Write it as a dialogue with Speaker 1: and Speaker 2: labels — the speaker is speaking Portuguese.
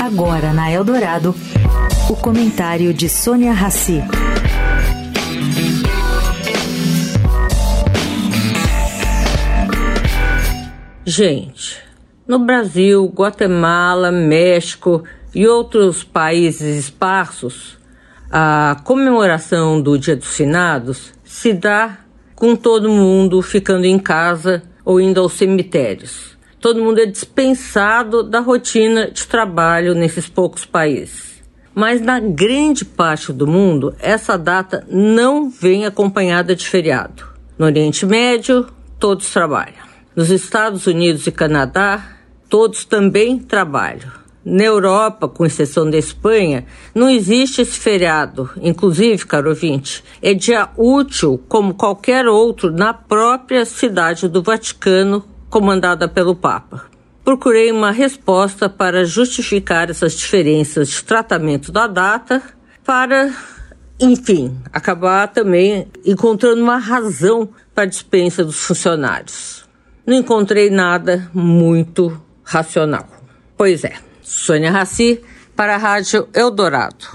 Speaker 1: Agora na Eldorado, o comentário de Sônia Rassi.
Speaker 2: Gente, no Brasil, Guatemala, México e outros países esparsos, a comemoração do Dia dos Finados se dá com todo mundo ficando em casa ou indo aos cemitérios todo mundo é dispensado da rotina de trabalho nesses poucos países. Mas na grande parte do mundo, essa data não vem acompanhada de feriado. No Oriente Médio, todos trabalham. Nos Estados Unidos e Canadá, todos também trabalham. Na Europa, com exceção da Espanha, não existe esse feriado. Inclusive, caro ouvinte, é dia útil como qualquer outro na própria cidade do Vaticano, comandada pelo Papa. Procurei uma resposta para justificar essas diferenças de tratamento da data, para, enfim, acabar também encontrando uma razão para a dispensa dos funcionários. Não encontrei nada muito racional. Pois é, Sônia Raci para a Rádio Eldorado.